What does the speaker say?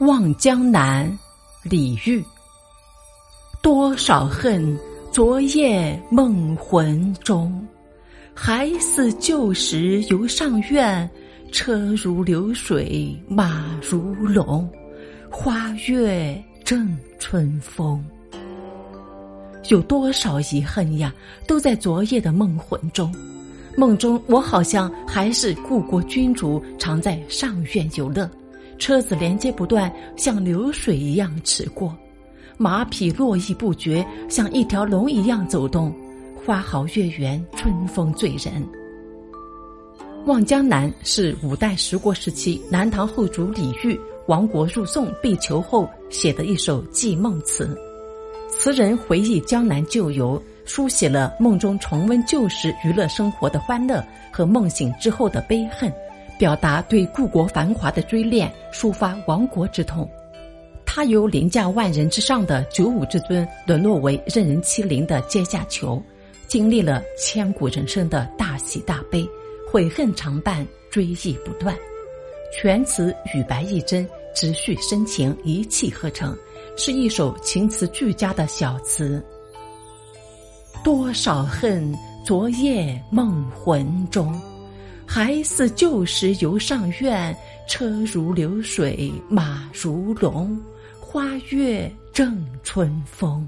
望江南，李煜。多少恨，昨夜梦魂中。还似旧时游上苑，车如流水马如龙，花月正春风。有多少遗恨呀，都在昨夜的梦魂中。梦中我好像还是故国君主，常在上苑游乐。车子连接不断，像流水一样驰过；马匹络绎不绝，像一条龙一样走动。花好月圆，春风醉人。《望江南》是五代十国时期南唐后主李煜亡国入宋被囚后写的一首寄梦词。词人回忆江南旧游，书写了梦中重温旧时娱乐生活的欢乐和梦醒之后的悲恨。表达对故国繁华的追恋，抒发亡国之痛。他由凌驾万人之上的九五之尊，沦落为任人欺凌的阶下囚，经历了千古人生的大喜大悲，悔恨常伴，追忆不断。全词语白意真，直叙深情，一气呵成，是一首情词俱佳的小词。多少恨，昨夜梦魂中。还似旧时游上苑，车如流水马如龙，花月正春风。